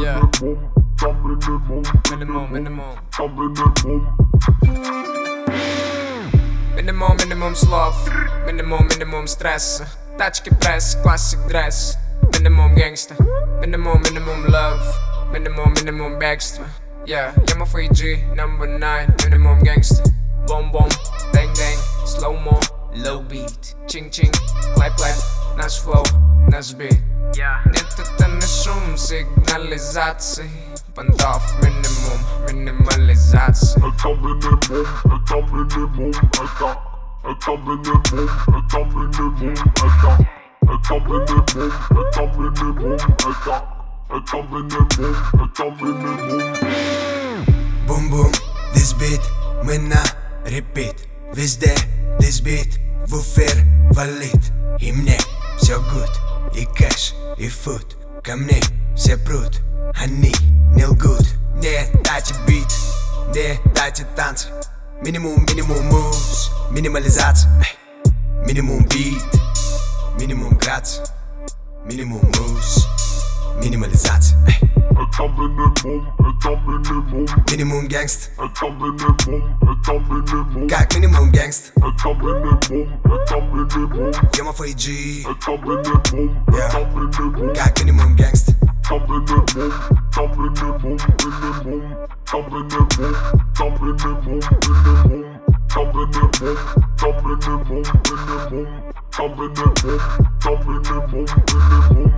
Yeah. Minimum, minimum. Minimum, minimum slov. Minimum, minimum stress. Тачки прес, classic dress. Minimum gangsta. Minimum, minimum love. Minimum, minimum бегство. Yeah, я my 3G, number 9. Minimum gangsta. Boom, low beat. Ching, ching, clap, clap. Наш flow, наш beat. Нет, это не шум, сигнализации Понтов, минимум, минимализация Это минимум, это минимум, это Это минимум, это минимум, это Это минимум, это минимум, это Это минимум, это минимум Бум-бум, this beat, мына, repeat Везде, this beat, в эфир валит И мне все good, и кэш, и фуд Ко мне все прут, они не лгут Мне дайте бит, мне дайте танцы Минимум, минимум moves, минимализация эй. Минимум бит, минимум грация Минимум moves, минимализация Minimum, gangst. minimum Minimum gangst Eta minimum, eta minimum Kalk minimum gangst Eta minimum, eta minimum Gjør meg for i G. Eta minimum, eta minimum Kalk minimum gangst Eta minimum, eta minimum, minimum Eta minimum, eta minimum, minimum Eta minimum, eta minimum, minimum Eta minimum, eta